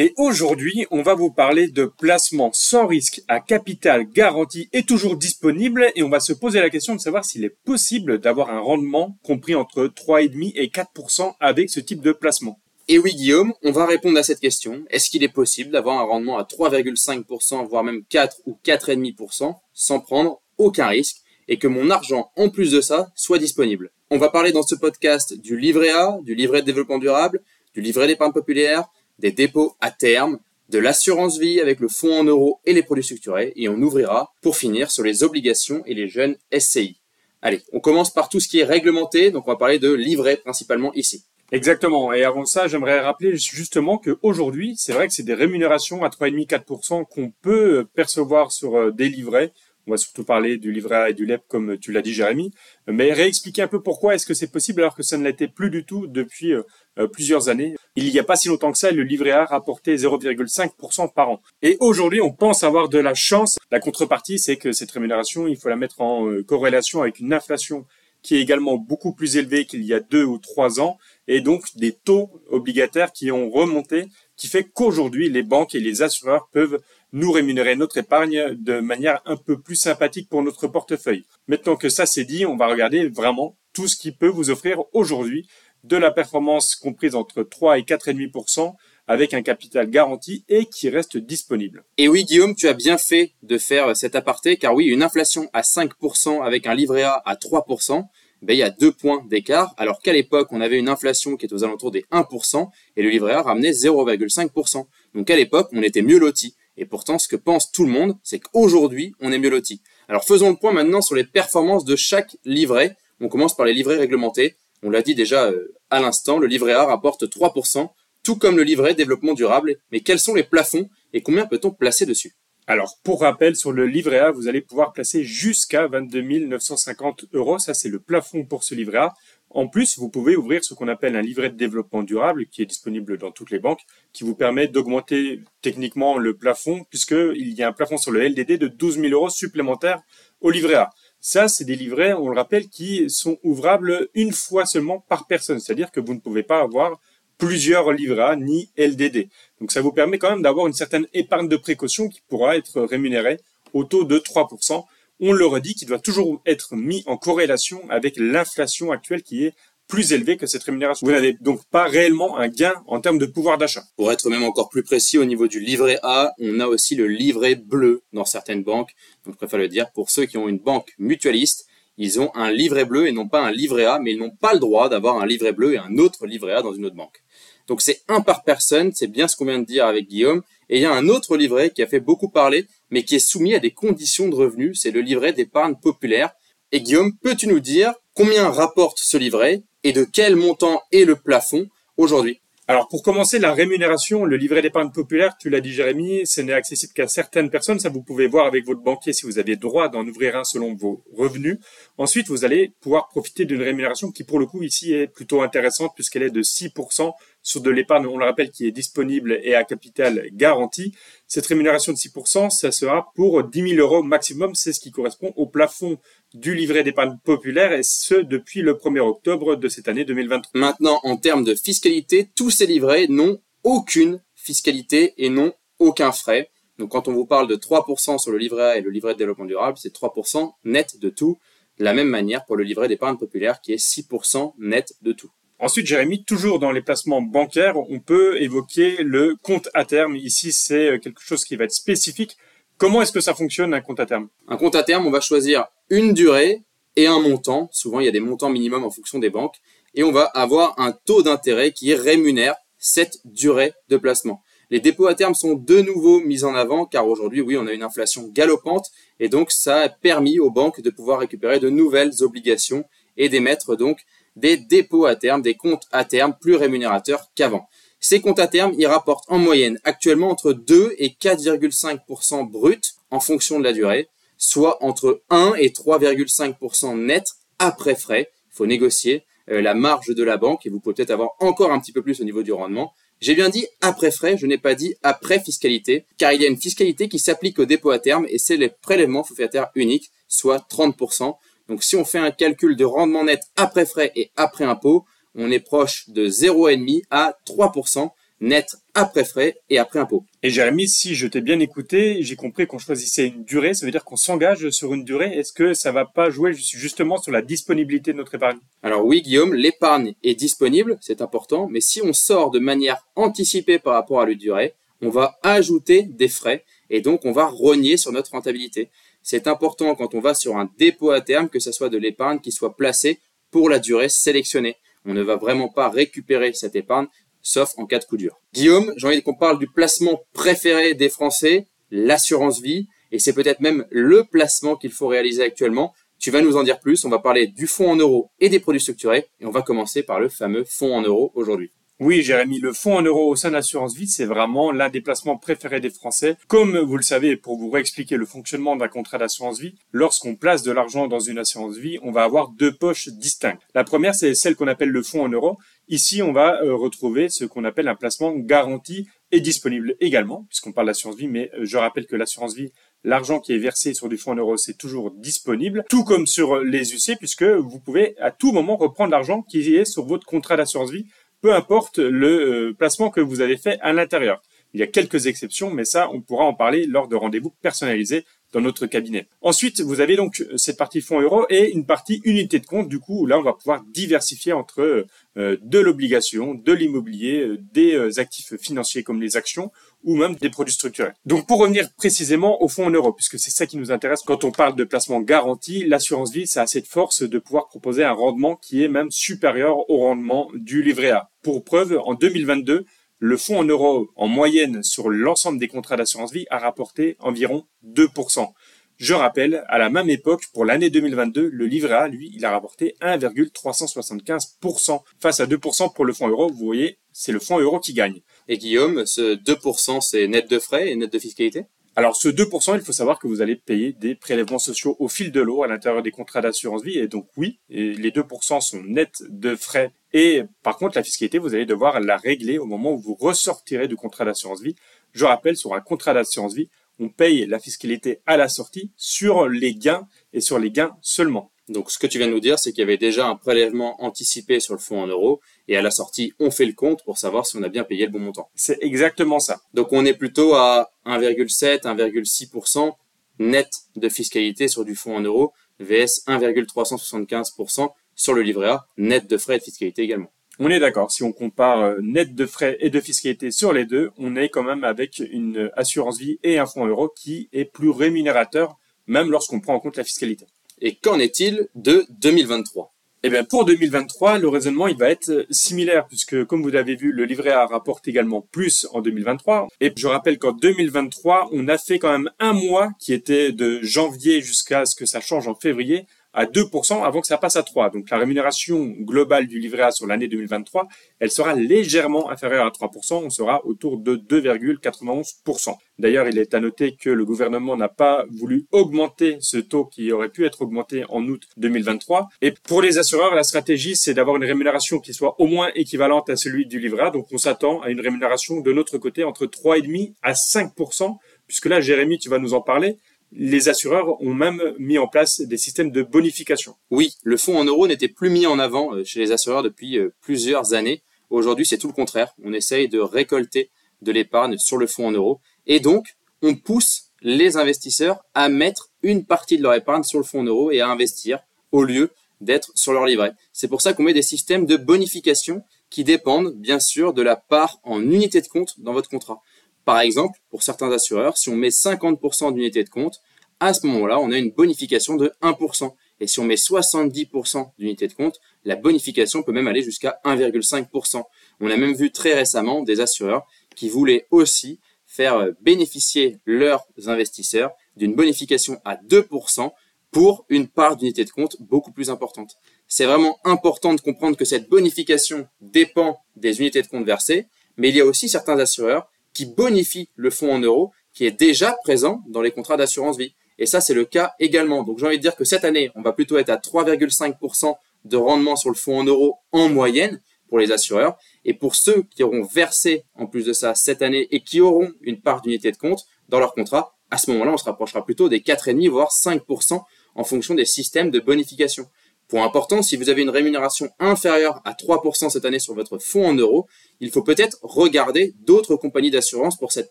Et aujourd'hui, on va vous parler de placement sans risque à capital garanti et toujours disponible et on va se poser la question de savoir s'il est possible d'avoir un rendement compris entre 3,5 et 4% avec ce type de placement. Et oui Guillaume, on va répondre à cette question. Est-ce qu'il est possible d'avoir un rendement à 3,5% voire même 4 ou 4,5% sans prendre aucun risque et que mon argent en plus de ça soit disponible? On va parler dans ce podcast du livret A, du livret de développement durable, du livret d'épargne populaire, des dépôts à terme, de l'assurance vie avec le fonds en euros et les produits structurés, et on ouvrira pour finir sur les obligations et les jeunes SCI. Allez, on commence par tout ce qui est réglementé, donc on va parler de livret principalement ici. Exactement. Et avant ça, j'aimerais rappeler justement qu'aujourd'hui, c'est vrai que c'est des rémunérations à 3,5-4% qu'on peut percevoir sur euh, des livrets on va surtout parler du livret A et du LEP comme tu l'as dit Jérémy, mais réexpliquer un peu pourquoi est-ce que c'est possible alors que ça ne l'était plus du tout depuis euh, euh, plusieurs années. Il n'y a pas si longtemps que ça, le livret A rapportait 0,5% par an. Et aujourd'hui, on pense avoir de la chance. La contrepartie, c'est que cette rémunération, il faut la mettre en euh, corrélation avec une inflation qui est également beaucoup plus élevée qu'il y a deux ou trois ans, et donc des taux obligataires qui ont remonté, qui fait qu'aujourd'hui, les banques et les assureurs peuvent nous rémunérer notre épargne de manière un peu plus sympathique pour notre portefeuille. Maintenant que ça c'est dit, on va regarder vraiment tout ce qui peut vous offrir aujourd'hui de la performance comprise entre 3 et 4,5% avec un capital garanti et qui reste disponible. Et oui, Guillaume, tu as bien fait de faire cet aparté, car oui, une inflation à 5% avec un livret A à 3%, ben, il y a deux points d'écart, alors qu'à l'époque, on avait une inflation qui est aux alentours des 1%, et le livret A ramenait 0,5%. Donc à l'époque, on était mieux loti. Et pourtant, ce que pense tout le monde, c'est qu'aujourd'hui, on est mieux loti. Alors faisons le point maintenant sur les performances de chaque livret. On commence par les livrets réglementés. On l'a dit déjà euh, à l'instant, le livret A rapporte 3%, tout comme le livret développement durable. Mais quels sont les plafonds et combien peut-on placer dessus? Alors, pour rappel, sur le livret A, vous allez pouvoir placer jusqu'à 22 950 euros. Ça, c'est le plafond pour ce livret A. En plus, vous pouvez ouvrir ce qu'on appelle un livret de développement durable qui est disponible dans toutes les banques, qui vous permet d'augmenter techniquement le plafond, puisqu'il y a un plafond sur le LDD de 12 000 euros supplémentaires au livret A. Ça, c'est des livrets, on le rappelle, qui sont ouvrables une fois seulement par personne. C'est-à-dire que vous ne pouvez pas avoir plusieurs livrets A ni LDD. Donc ça vous permet quand même d'avoir une certaine épargne de précaution qui pourra être rémunérée au taux de 3% on le redit, qui doit toujours être mis en corrélation avec l'inflation actuelle qui est plus élevée que cette rémunération. Vous n'avez donc pas réellement un gain en termes de pouvoir d'achat. Pour être même encore plus précis au niveau du livret A, on a aussi le livret bleu dans certaines banques. Donc je préfère le dire pour ceux qui ont une banque mutualiste, ils ont un livret bleu et non pas un livret A, mais ils n'ont pas le droit d'avoir un livret bleu et un autre livret A dans une autre banque. Donc c'est un par personne, c'est bien ce qu'on vient de dire avec Guillaume. Et il y a un autre livret qui a fait beaucoup parler, mais qui est soumis à des conditions de revenus, c'est le livret d'épargne populaire. Et Guillaume, peux-tu nous dire combien rapporte ce livret et de quel montant est le plafond aujourd'hui? Alors pour commencer, la rémunération, le livret d'épargne populaire, tu l'as dit Jérémy, ce n'est accessible qu'à certaines personnes. Ça, vous pouvez voir avec votre banquier si vous avez droit d'en ouvrir un selon vos revenus. Ensuite, vous allez pouvoir profiter d'une rémunération qui, pour le coup, ici est plutôt intéressante puisqu'elle est de 6% sur de l'épargne, on le rappelle, qui est disponible et à capital garanti. Cette rémunération de 6%, ça sera pour 10 000 euros maximum. C'est ce qui correspond au plafond du livret d'épargne populaire et ce depuis le 1er octobre de cette année 2023. Maintenant, en termes de fiscalité, tous ces livrets n'ont aucune fiscalité et n'ont aucun frais. Donc quand on vous parle de 3% sur le livret A et le livret de développement durable, c'est 3% net de tout. De la même manière pour le livret d'épargne populaire qui est 6% net de tout. Ensuite, Jérémy, toujours dans les placements bancaires, on peut évoquer le compte à terme. Ici, c'est euh, quelque chose qui va être spécifique. Comment est-ce que ça fonctionne un compte à terme? Un compte à terme, on va choisir une durée et un montant. Souvent, il y a des montants minimums en fonction des banques. Et on va avoir un taux d'intérêt qui rémunère cette durée de placement. Les dépôts à terme sont de nouveau mis en avant car aujourd'hui, oui, on a une inflation galopante et donc ça a permis aux banques de pouvoir récupérer de nouvelles obligations et d'émettre donc des dépôts à terme, des comptes à terme plus rémunérateurs qu'avant. Ces comptes à terme, ils rapportent en moyenne actuellement entre 2 et 4,5% brut en fonction de la durée. Soit entre 1 et 3,5% net après frais. Il faut négocier euh, la marge de la banque et vous pouvez peut-être avoir encore un petit peu plus au niveau du rendement. J'ai bien dit après frais, je n'ai pas dit après fiscalité, car il y a une fiscalité qui s'applique au dépôt à terme et c'est les prélèvements forfaitaires uniques, soit 30%. Donc si on fait un calcul de rendement net après frais et après impôt, on est proche de 0,5 à 3% net après frais et après impôt. Et Jérémy, si je t'ai bien écouté, j'ai compris qu'on choisissait une durée, ça veut dire qu'on s'engage sur une durée. Est-ce que ça va pas jouer justement sur la disponibilité de notre épargne? Alors oui, Guillaume, l'épargne est disponible, c'est important, mais si on sort de manière anticipée par rapport à la durée, on va ajouter des frais et donc on va rogner sur notre rentabilité. C'est important quand on va sur un dépôt à terme que ce soit de l'épargne qui soit placée pour la durée sélectionnée. On ne va vraiment pas récupérer cette épargne, sauf en cas de coup dur. Guillaume, j'ai envie qu'on parle du placement préféré des Français, l'assurance vie, et c'est peut-être même le placement qu'il faut réaliser actuellement. Tu vas nous en dire plus, on va parler du fonds en euros et des produits structurés, et on va commencer par le fameux fonds en euros aujourd'hui. Oui, Jérémy, le fonds en euros au sein de l'assurance vie, c'est vraiment l'un des placements préférés des Français. Comme vous le savez, pour vous réexpliquer le fonctionnement d'un contrat d'assurance vie, lorsqu'on place de l'argent dans une assurance vie, on va avoir deux poches distinctes. La première, c'est celle qu'on appelle le fonds en euros. Ici, on va euh, retrouver ce qu'on appelle un placement garanti et disponible également, puisqu'on parle d'assurance vie, mais euh, je rappelle que l'assurance vie, l'argent qui est versé sur du fonds en euros, c'est toujours disponible, tout comme sur les UC, puisque vous pouvez à tout moment reprendre l'argent qui est sur votre contrat d'assurance vie peu importe le euh, placement que vous avez fait à l'intérieur. Il y a quelques exceptions, mais ça, on pourra en parler lors de rendez-vous personnalisés dans notre cabinet. Ensuite, vous avez donc euh, cette partie fonds euros et une partie unité de compte. Du coup, là, on va pouvoir diversifier entre euh, de l'obligation, de l'immobilier, euh, des actifs financiers comme les actions ou même des produits structurés. Donc, pour revenir précisément au fonds en euros, puisque c'est ça qui nous intéresse quand on parle de placement garanti, l'assurance vie, ça a cette force de pouvoir proposer un rendement qui est même supérieur au rendement du livret A. Pour preuve, en 2022, le fonds en euros, en moyenne, sur l'ensemble des contrats d'assurance vie, a rapporté environ 2%. Je rappelle, à la même époque, pour l'année 2022, le livret A, lui, il a rapporté 1,375% face à 2% pour le fonds euro. Vous voyez, c'est le fonds euro qui gagne. Et Guillaume, ce 2%, c'est net de frais et net de fiscalité? Alors ce 2%, il faut savoir que vous allez payer des prélèvements sociaux au fil de l'eau à l'intérieur des contrats d'assurance vie. Et donc oui, les 2% sont nets de frais. Et par contre, la fiscalité, vous allez devoir la régler au moment où vous ressortirez du contrat d'assurance vie. Je rappelle, sur un contrat d'assurance vie, on paye la fiscalité à la sortie sur les gains et sur les gains seulement. Donc, ce que tu viens de nous dire, c'est qu'il y avait déjà un prélèvement anticipé sur le fonds en euros, et à la sortie, on fait le compte pour savoir si on a bien payé le bon montant. C'est exactement ça. Donc, on est plutôt à 1,7, 1,6% net de fiscalité sur du fonds en euros, vs 1,375% sur le livret A, net de frais et de fiscalité également. On est d'accord. Si on compare euh, net de frais et de fiscalité sur les deux, on est quand même avec une assurance vie et un fonds euro qui est plus rémunérateur, même lorsqu'on prend en compte la fiscalité. Et qu'en est-il de 2023 eh bien, pour 2023, le raisonnement, il va être similaire, puisque, comme vous l'avez vu, le livret A rapporte également plus en 2023. Et je rappelle qu'en 2023, on a fait quand même un mois qui était de janvier jusqu'à ce que ça change en février, à 2% avant que ça passe à 3. Donc la rémunération globale du livret A sur l'année 2023, elle sera légèrement inférieure à 3%, on sera autour de 2,91%. D'ailleurs, il est à noter que le gouvernement n'a pas voulu augmenter ce taux qui aurait pu être augmenté en août 2023. Et pour les assureurs, la stratégie, c'est d'avoir une rémunération qui soit au moins équivalente à celui du livret A. Donc on s'attend à une rémunération de notre côté entre 3,5 à 5%, puisque là, Jérémy, tu vas nous en parler les assureurs ont même mis en place des systèmes de bonification. Oui, le fonds en euros n'était plus mis en avant euh, chez les assureurs depuis euh, plusieurs années. Aujourd'hui, c'est tout le contraire. On essaye de récolter de l'épargne sur le fonds en euros. Et donc, on pousse les investisseurs à mettre une partie de leur épargne sur le fonds en euros et à investir au lieu d'être sur leur livret. C'est pour ça qu'on met des systèmes de bonification qui dépendent bien sûr de la part en unité de compte dans votre contrat. Par exemple, pour certains assureurs, si on met 50% d'unités de compte, à ce moment-là, on a une bonification de 1%. Et si on met 70% d'unités de compte, la bonification peut même aller jusqu'à 1,5%. On a même vu très récemment des assureurs qui voulaient aussi faire bénéficier leurs investisseurs d'une bonification à 2% pour une part d'unité de compte beaucoup plus importante. C'est vraiment important de comprendre que cette bonification dépend des unités de compte versées, mais il y a aussi certains assureurs qui bonifie le fonds en euros qui est déjà présent dans les contrats d'assurance vie. Et ça, c'est le cas également. Donc j'ai envie de dire que cette année, on va plutôt être à 3,5% de rendement sur le fonds en euros en moyenne pour les assureurs. Et pour ceux qui auront versé en plus de ça cette année et qui auront une part d'unité de compte dans leur contrat, à ce moment-là, on se rapprochera plutôt des 4,5 voire 5% en fonction des systèmes de bonification. Point important, si vous avez une rémunération inférieure à 3% cette année sur votre fonds en euros, il faut peut-être regarder d'autres compagnies d'assurance pour cette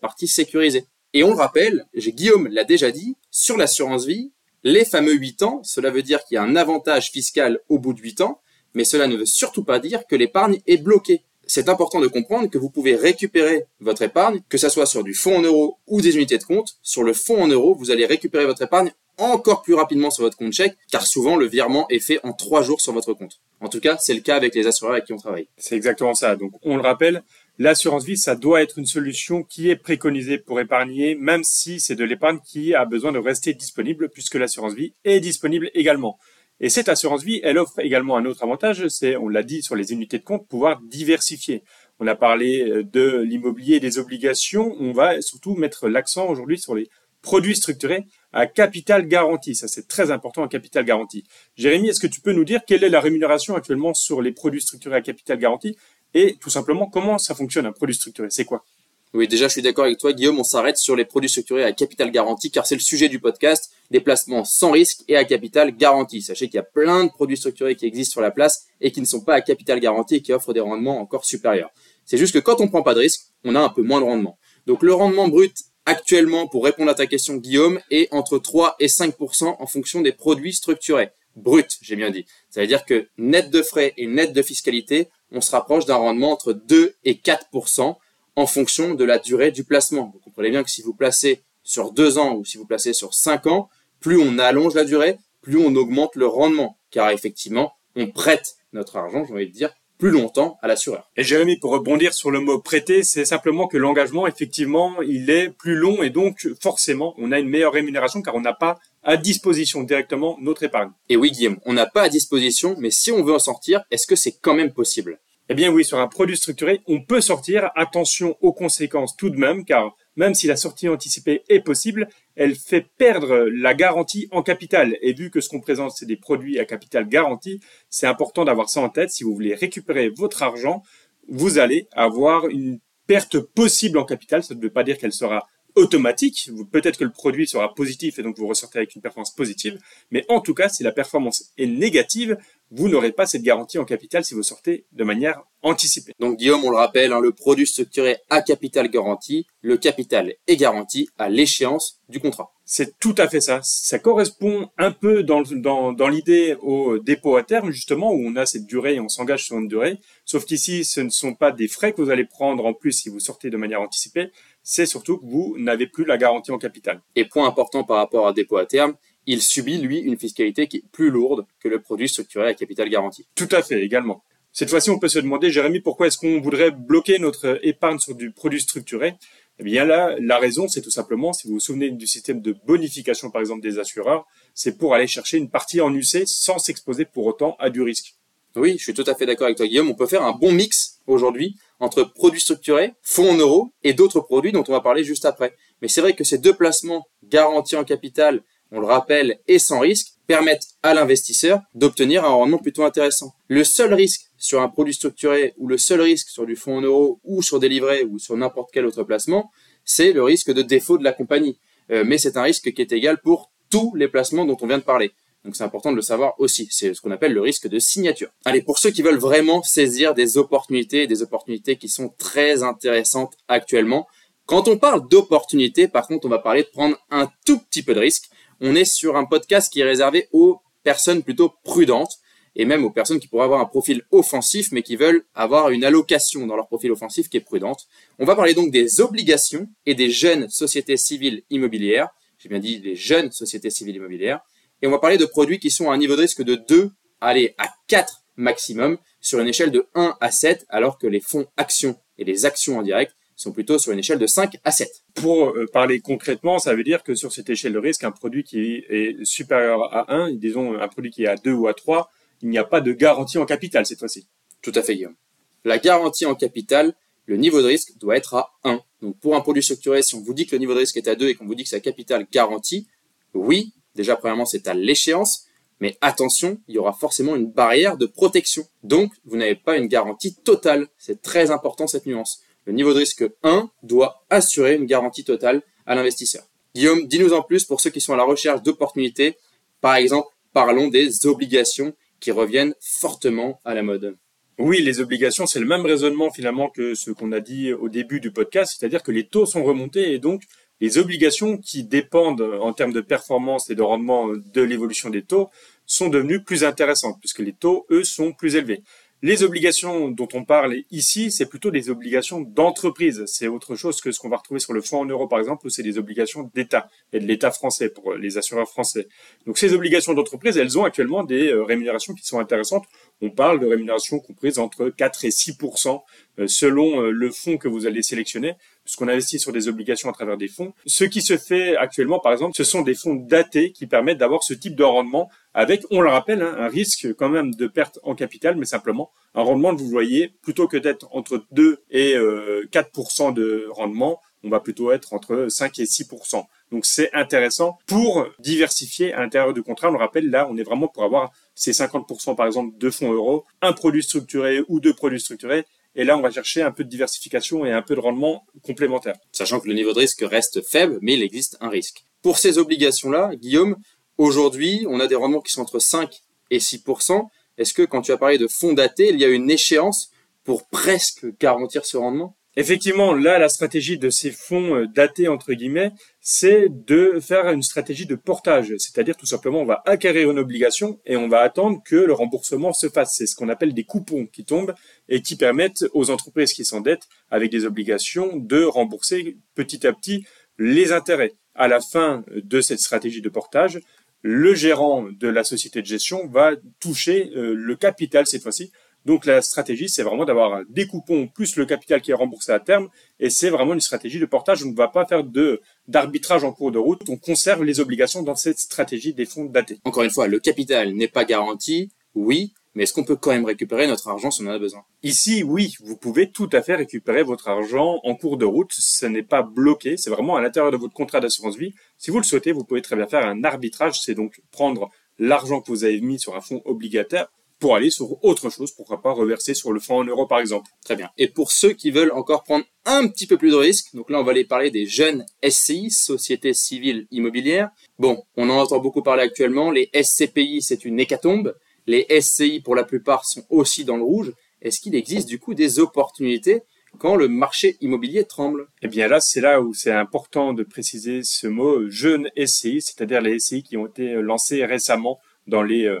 partie sécurisée. Et on le rappelle, Guillaume l'a déjà dit, sur l'assurance vie, les fameux 8 ans, cela veut dire qu'il y a un avantage fiscal au bout de 8 ans, mais cela ne veut surtout pas dire que l'épargne est bloquée. C'est important de comprendre que vous pouvez récupérer votre épargne, que ce soit sur du fonds en euros ou des unités de compte. Sur le fonds en euros, vous allez récupérer votre épargne encore plus rapidement sur votre compte chèque, car souvent le virement est fait en trois jours sur votre compte. En tout cas, c'est le cas avec les assureurs avec qui on travaille. C'est exactement ça. Donc, on le rappelle, l'assurance vie, ça doit être une solution qui est préconisée pour épargner, même si c'est de l'épargne qui a besoin de rester disponible, puisque l'assurance vie est disponible également. Et cette assurance vie, elle offre également un autre avantage, c'est, on l'a dit sur les unités de compte, pouvoir diversifier. On a parlé euh, de l'immobilier des obligations. On va surtout mettre l'accent aujourd'hui sur les produits structurés à capital garanti. Ça, c'est très important, un capital garanti. Jérémy, est-ce que tu peux nous dire quelle est la rémunération actuellement sur les produits structurés à capital garanti et tout simplement comment ça fonctionne un produit structuré? C'est quoi? Oui, déjà, je suis d'accord avec toi, Guillaume. On s'arrête sur les produits structurés à capital garanti, car c'est le sujet du podcast, des placements sans risque et à capital garanti. Sachez qu'il y a plein de produits structurés qui existent sur la place et qui ne sont pas à capital garanti et qui offrent des rendements encore supérieurs. C'est juste que quand on prend pas de risque, on a un peu moins de rendement. Donc le rendement brut actuellement, pour répondre à ta question, Guillaume, est entre 3 et 5% en fonction des produits structurés. Brut, j'ai bien dit. Ça veut dire que net de frais et net de fiscalité, on se rapproche d'un rendement entre 2 et 4% en fonction de la durée du placement. Vous comprenez bien que si vous placez sur 2 ans ou si vous placez sur 5 ans, plus on allonge la durée, plus on augmente le rendement. Car effectivement, on prête notre argent, j'ai envie de dire, plus longtemps à l'assureur. Et Jérémy, pour rebondir sur le mot prêter, c'est simplement que l'engagement, effectivement, il est plus long et donc forcément, on a une meilleure rémunération car on n'a pas à disposition directement notre épargne. Et oui, Guillaume, on n'a pas à disposition, mais si on veut en sortir, est-ce que c'est quand même possible? Eh bien oui, sur un produit structuré, on peut sortir. Attention aux conséquences tout de même, car même si la sortie anticipée est possible, elle fait perdre la garantie en capital. Et vu que ce qu'on présente, c'est des produits à capital garanti, c'est important d'avoir ça en tête. Si vous voulez récupérer votre argent, vous allez avoir une perte possible en capital. Ça ne veut pas dire qu'elle sera automatique. Peut-être que le produit sera positif et donc vous ressortez avec une performance positive. Mais en tout cas, si la performance est négative, vous n'aurez pas cette garantie en capital si vous sortez de manière anticipée. Donc Guillaume, on le rappelle, hein, le produit structuré à capital garanti, le capital est garanti à l'échéance du contrat. C'est tout à fait ça. Ça correspond un peu dans, dans, dans l'idée au dépôt à terme, justement, où on a cette durée et on s'engage sur une durée. Sauf qu'ici, ce ne sont pas des frais que vous allez prendre en plus si vous sortez de manière anticipée, c'est surtout que vous n'avez plus la garantie en capital. Et point important par rapport à dépôt à terme, il subit, lui, une fiscalité qui est plus lourde que le produit structuré à capital garanti. Tout à fait, également. Cette fois-ci, on peut se demander, Jérémy, pourquoi est-ce qu'on voudrait bloquer notre épargne sur du produit structuré? Eh bien là, la raison, c'est tout simplement, si vous vous souvenez du système de bonification, par exemple, des assureurs, c'est pour aller chercher une partie en UC sans s'exposer pour autant à du risque. Oui, je suis tout à fait d'accord avec toi, Guillaume. On peut faire un bon mix aujourd'hui entre produits structurés, fonds en euros et d'autres produits dont on va parler juste après. Mais c'est vrai que ces deux placements garantis en capital, on le rappelle, et sans risque, permettent à l'investisseur d'obtenir un rendement plutôt intéressant. Le seul risque sur un produit structuré ou le seul risque sur du fonds en euros ou sur des livrets ou sur n'importe quel autre placement, c'est le risque de défaut de la compagnie. Euh, mais c'est un risque qui est égal pour tous les placements dont on vient de parler. Donc c'est important de le savoir aussi. C'est ce qu'on appelle le risque de signature. Allez, pour ceux qui veulent vraiment saisir des opportunités, des opportunités qui sont très intéressantes actuellement, quand on parle d'opportunités, par contre, on va parler de prendre un tout petit peu de risque. On est sur un podcast qui est réservé aux personnes plutôt prudentes et même aux personnes qui pourraient avoir un profil offensif mais qui veulent avoir une allocation dans leur profil offensif qui est prudente. On va parler donc des obligations et des jeunes sociétés civiles immobilières. J'ai bien dit les jeunes sociétés civiles immobilières et on va parler de produits qui sont à un niveau de risque de 2, allez, à 4 maximum, sur une échelle de 1 à 7, alors que les fonds actions et les actions en direct sont plutôt sur une échelle de 5 à 7. Pour euh, parler concrètement, ça veut dire que sur cette échelle de risque, un produit qui est supérieur à 1, disons un produit qui est à 2 ou à 3, il n'y a pas de garantie en capital cette fois-ci. Tout à fait, Guillaume. La garantie en capital, le niveau de risque doit être à 1. Donc pour un produit structuré, si on vous dit que le niveau de risque est à 2 et qu'on vous dit que c'est capital garanti, Oui, déjà premièrement c'est à l'échéance, mais attention, il y aura forcément une barrière de protection. Donc, vous n'avez pas une garantie totale. C'est très important cette nuance. Le niveau de risque 1 doit assurer une garantie totale à l'investisseur. Guillaume, dis-nous en plus pour ceux qui sont à la recherche d'opportunités. Par exemple, parlons des obligations qui reviennent fortement à la mode. Oui, les obligations, c'est le même raisonnement finalement que ce qu'on a dit au début du podcast, c'est-à-dire que les taux sont remontés et donc les obligations qui dépendent en termes de performance et de rendement de l'évolution des taux sont devenues plus intéressantes puisque les taux, eux, sont plus élevés. Les obligations dont on parle ici, c'est plutôt des obligations d'entreprise. C'est autre chose que ce qu'on va retrouver sur le fonds en euros, par exemple, où c'est des obligations d'État et de l'État français pour les assureurs français. Donc ces obligations d'entreprise, elles ont actuellement des euh, rémunérations qui sont intéressantes. On parle de rémunérations comprises entre 4 et 6% euh, selon euh, le fonds que vous allez sélectionner puisqu'on investit sur des obligations à travers des fonds. Ce qui se fait actuellement, par exemple, ce sont des fonds datés qui permettent d'avoir ce type de rendement avec, on le rappelle, hein, un risque quand même de perte en capital, mais simplement un rendement, vous voyez, plutôt que d'être entre 2 et 4% euh, de rendement, on va plutôt être entre 5 et 6%. Donc c'est intéressant pour diversifier à l'intérieur du contrat. On le rappelle, là, on est vraiment pour avoir ces 50% par exemple de fonds euros, un produit structuré ou deux produits structurés et là, on va chercher un peu de diversification et un peu de rendement complémentaire. Sachant que le niveau de risque reste faible, mais il existe un risque. Pour ces obligations-là, Guillaume, aujourd'hui, on a des rendements qui sont entre 5 et 6% Est-ce que quand tu as parlé de fonds datés, il y a une échéance pour presque garantir ce rendement? Effectivement, là, la stratégie de ces fonds euh, datés, entre guillemets, c'est de faire une stratégie de portage. C'est-à-dire, tout simplement, on va acquérir une obligation et on va attendre que le remboursement se fasse. C'est ce qu'on appelle des coupons qui tombent et qui permettent aux entreprises qui s'endettent avec des obligations de rembourser petit à petit les intérêts. À la fin de cette stratégie de portage, le gérant de la société de gestion va toucher euh, le capital cette fois-ci donc la stratégie, c'est vraiment d'avoir des coupons plus le capital qui est remboursé à terme, et c'est vraiment une stratégie de portage. On ne va pas faire de d'arbitrage en cours de route. On conserve les obligations dans cette stratégie des fonds datés. Encore une fois, le capital n'est pas garanti, oui, mais est-ce qu'on peut quand même récupérer notre argent si on en a besoin? Ici, oui, vous pouvez tout à fait récupérer votre argent en cours de route. Ce n'est pas bloqué, c'est vraiment à l'intérieur de votre contrat d'assurance vie. Si vous le souhaitez, vous pouvez très bien faire un arbitrage, c'est donc prendre l'argent que vous avez mis sur un fonds obligataire pour aller sur autre chose, pourquoi pas reverser sur le fonds en euros par exemple. Très bien. Et pour ceux qui veulent encore prendre un petit peu plus de risques, donc là on va aller parler des jeunes SCI, Sociétés Civiles Immobilières. Bon, on en entend beaucoup parler actuellement, les SCPI c'est une hécatombe, les SCI pour la plupart sont aussi dans le rouge. Est-ce qu'il existe du coup des opportunités quand le marché immobilier tremble? Eh bien là, c'est là où c'est important de préciser ce mot jeunes SCI, c'est-à-dire les SCI qui ont été lancés récemment dans les euh,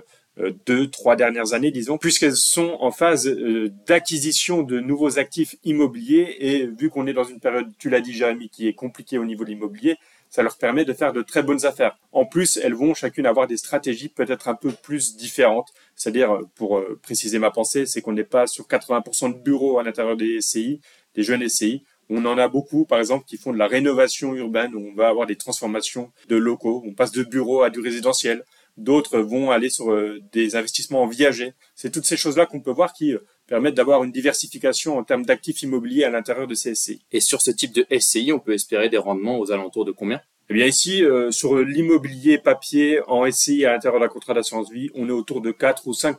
deux, trois dernières années, disons, puisqu'elles sont en phase euh, d'acquisition de nouveaux actifs immobiliers et vu qu'on est dans une période, tu l'as dit Jérémy, qui est compliquée au niveau de l'immobilier, ça leur permet de faire de très bonnes affaires. En plus, elles vont chacune avoir des stratégies peut-être un peu plus différentes. C'est-à-dire, euh, pour préciser ma pensée, c'est qu'on n'est pas sur 80% de bureaux à l'intérieur des SCI, des jeunes SCI. On en a beaucoup, par exemple, qui font de la rénovation urbaine, où on va avoir des transformations de locaux. On passe de bureaux à du résidentiel. D'autres vont aller sur euh, des investissements en viager. C'est toutes ces choses-là qu'on peut voir qui euh, permettent d'avoir une diversification en termes d'actifs immobiliers à l'intérieur de ces SCI. Et sur ce type de SCI, on peut espérer des rendements aux alentours de combien? Eh bien ici, euh, sur l'immobilier papier en SCI à l'intérieur d'un contrat d'assurance vie, on est autour de 4 ou 5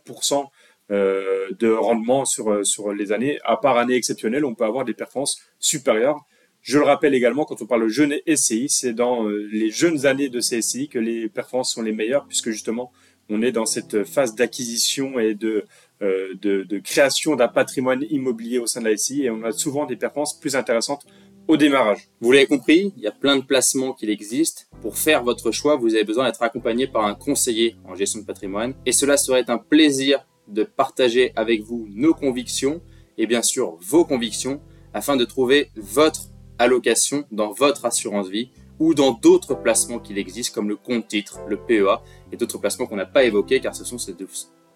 de rendement sur, sur les années. À part année exceptionnelle, on peut avoir des performances supérieures. Je le rappelle également, quand on parle de jeunes SCI, c'est dans euh, les jeunes années de ces SCI que les performances sont les meilleures, puisque justement, on est dans cette phase d'acquisition et de, euh, création d'un patrimoine immobilier au sein de la SCI, et on a souvent des performances plus intéressantes au démarrage. Vous l'avez compris, il y a plein de placements qui existent. Pour faire votre choix, vous avez besoin d'être accompagné par un conseiller en gestion de patrimoine, et cela serait un plaisir de partager avec vous nos convictions, et bien sûr vos convictions, afin de trouver votre allocation dans votre assurance vie ou dans d'autres placements qu'il existe comme le compte titre, le PEA et d'autres placements qu'on n'a pas évoqués car ce sont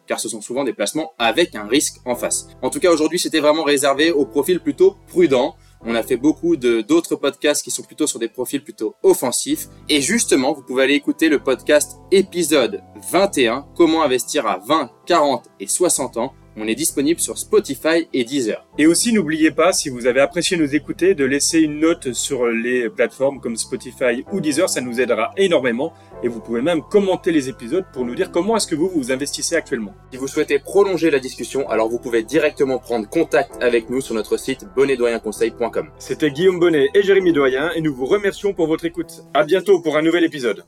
car ce sont souvent des placements avec un risque en face. En tout cas, aujourd'hui, c'était vraiment réservé au profil plutôt prudent. On a fait beaucoup d'autres podcasts qui sont plutôt sur des profils plutôt offensifs. Et justement, vous pouvez aller écouter le podcast épisode 21, comment investir à 20, 40 et 60 ans on est disponible sur Spotify et Deezer. Et aussi, n'oubliez pas, si vous avez apprécié nous écouter, de laisser une note sur les plateformes comme Spotify ou Deezer, ça nous aidera énormément. et vous pouvez même commenter les épisodes pour nous dire comment est-ce que vous vous investissez actuellement. Si vous souhaitez prolonger la discussion, alors vous pouvez directement prendre contact avec nous sur notre site bonnetdoyenconseil.com. C'était Guillaume Bonnet et Jérémy Doyen et nous vous remercions pour votre écoute. À bientôt pour un nouvel épisode.